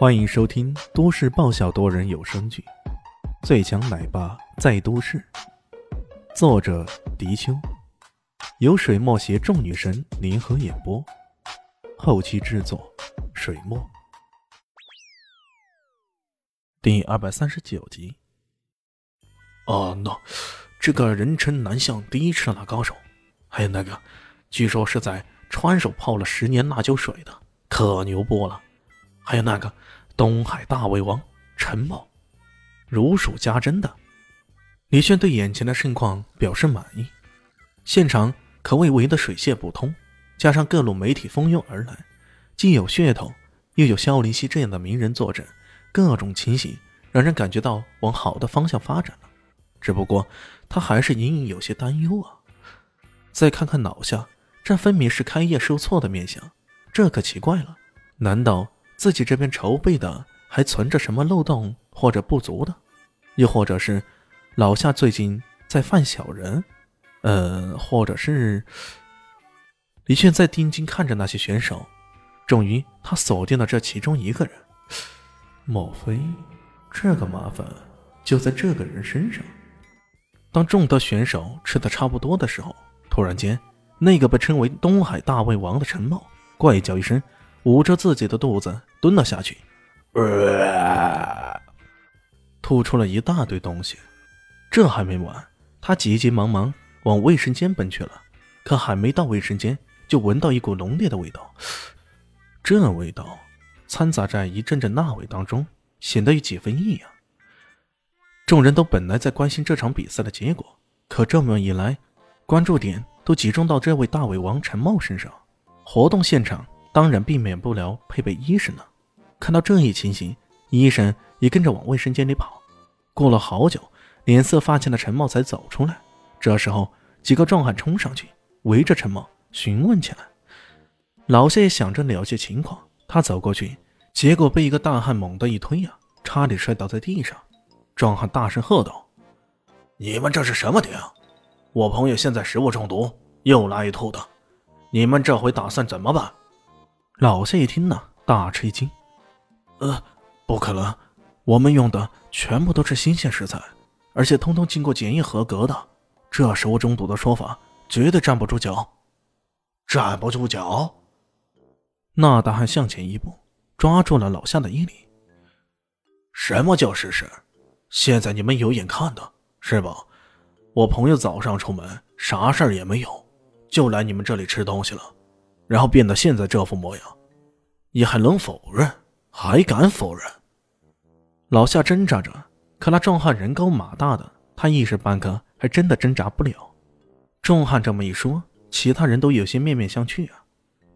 欢迎收听都市爆笑多人有声剧《最强奶爸在都市》，作者：迪秋，由水墨携众女神联合演播，后期制作：水墨。第二百三十九集。哦，那这个人称南向第一吃辣高手，还有那个，据说是在川手泡了十年辣椒水的，可牛波了。还有那个东海大胃王陈茂，如数家珍的。李炫对眼前的盛况表示满意，现场可谓围得水泄不通，加上各路媒体蜂拥而来，既有噱头，又有萧林熙这样的名人坐镇，各种情形让人感觉到往好的方向发展了。只不过他还是隐隐有些担忧啊。再看看脑下，这分明是开业受挫的面相，这可奇怪了，难道？自己这边筹备的还存着什么漏洞或者不足的，又或者是老夏最近在犯小人，呃，或者是李炫在定睛看着那些选手，终于他锁定了这其中一个人。莫非这个麻烦就在这个人身上？当众多选手吃的差不多的时候，突然间，那个被称为东海大胃王的陈茂怪叫一声。捂着自己的肚子蹲了下去，吐出了一大堆东西。这还没完，他急急忙忙往卫生间奔去了。可还没到卫生间，就闻到一股浓烈的味道。这味道掺杂在一阵阵辣味当中，显得有几分异样。众人都本来在关心这场比赛的结果，可这么一来，关注点都集中到这位大胃王陈茂身上。活动现场。当然避免不了配备医生了。看到这一情形，医生也跟着往卫生间里跑。过了好久，脸色发青的陈茂才走出来。这时候，几个壮汉冲上去，围着陈茂询问起来。老谢想着了解情况，他走过去，结果被一个大汉猛地一推呀，差点摔倒在地上。壮汉大声喝道：“你们这是什么顶？我朋友现在食物中毒，又拉又吐的，你们这回打算怎么办？”老谢一听呢，大吃一惊：“呃，不可能，我们用的全部都是新鲜食材，而且通通经过检验合格的，这食物中毒的说法绝对站不住脚，站不住脚。”那大汉向前一步，抓住了老夏的衣领：“什么叫事实？现在你们有眼看的是吧？我朋友早上出门，啥事儿也没有，就来你们这里吃东西了。”然后变得现在这副模样，你还能否认？还敢否认？老夏挣扎着，可那壮汉人高马大的，他一时半刻还真的挣扎不了。壮汉这么一说，其他人都有些面面相觑啊。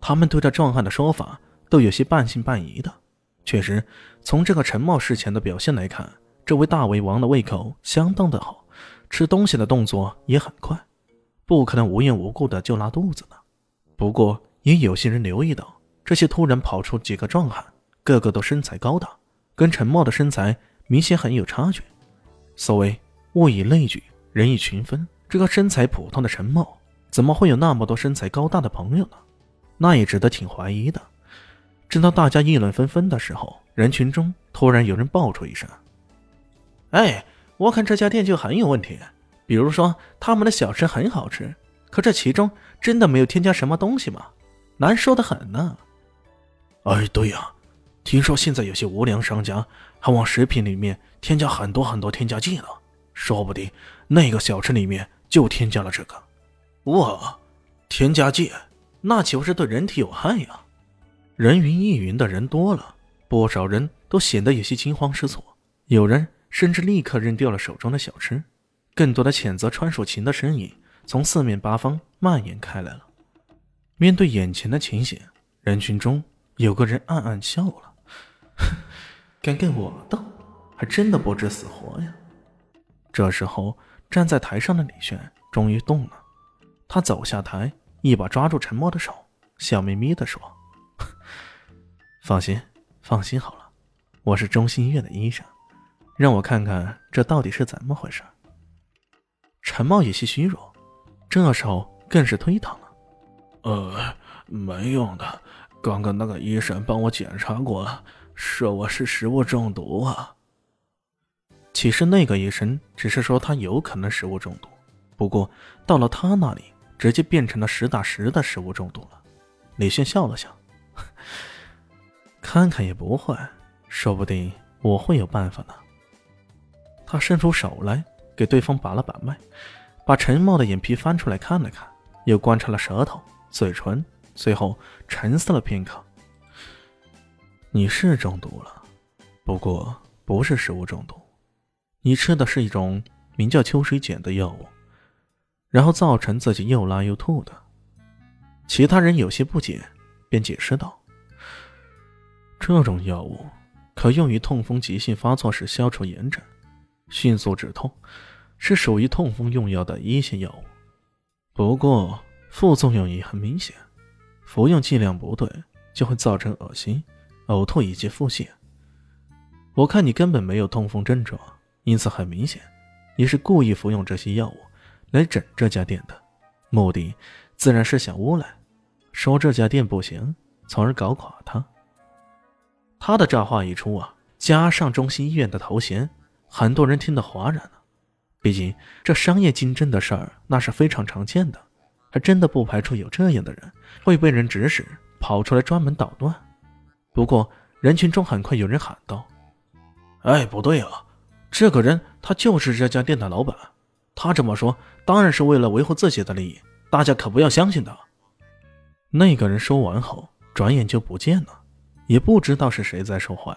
他们对这壮汉的说法都有些半信半疑的。确实，从这个陈茂事前的表现来看，这位大胃王的胃口相当的好，吃东西的动作也很快，不可能无缘无故的就拉肚子的。不过，也有些人留意到，这些突然跑出几个壮汉，个个都身材高大，跟陈茂的身材明显很有差距。所谓物以类聚，人以群分，这个身材普通的陈茂，怎么会有那么多身材高大的朋友呢？那也值得挺怀疑的。正当大家议论纷纷的时候，人群中突然有人爆出一声：“哎，我看这家店就很有问题。比如说，他们的小吃很好吃，可这其中真的没有添加什么东西吗？”难说的很呢。哎，对呀，听说现在有些无良商家还往食品里面添加很多很多添加剂呢，说不定那个小吃里面就添加了这个。哇，添加剂，那岂不是对人体有害呀？人云亦云的人多了，不少人都显得有些惊慌失措，有人甚至立刻扔掉了手中的小吃。更多的谴责川蜀琴的身影从四面八方蔓延开来了。面对眼前的情形，人群中有个人暗暗笑了：“ 敢跟我斗，还真的不知死活呀！”这时候，站在台上的李炫终于动了，他走下台，一把抓住陈默的手，笑眯眯地说：“ 放心，放心好了，我是中心医院的医生，让我看看这到底是怎么回事。”陈茂有些虚弱，这时候更是推搪了。呃，没用的。刚刚那个医生帮我检查过了，说我是食物中毒啊。其实那个医生只是说他有可能食物中毒，不过到了他那里，直接变成了实打实的食物中毒了。李炫笑了笑，看看也不坏，说不定我会有办法呢。他伸出手来给对方把了把脉，把陈茂的眼皮翻出来看了看，又观察了舌头、嘴唇，最后沉思了片刻。你是中毒了，不过不是食物中毒，你吃的是一种名叫秋水碱的药物，然后造成自己又拉又吐的。其他人有些不解，便解释道：“这种药物可用于痛风急性发作时消除炎症，迅速止痛，是属于痛风用药的一线药物。不过副作用也很明显，服用剂量不对就会造成恶心。”呕吐以及腹泻，我看你根本没有痛风症状，因此很明显，你是故意服用这些药物来整这家店的，目的自然是想诬赖，说这家店不行，从而搞垮他。他的这话一出啊，加上中心医院的头衔，很多人听得哗然了。毕竟这商业竞争的事儿那是非常常见的，还真的不排除有这样的人会被人指使跑出来专门捣乱。不过，人群中很快有人喊道：“哎，不对啊！这个人他就是这家店的老板，他这么说当然是为了维护自己的利益，大家可不要相信他。”那个人说完后，转眼就不见了，也不知道是谁在说话。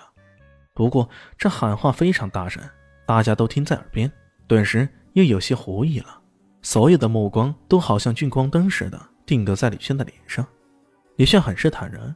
不过这喊话非常大声，大家都听在耳边，顿时又有些狐疑了。所有的目光都好像聚光灯似的定格在李炫的脸上。李炫很是坦然。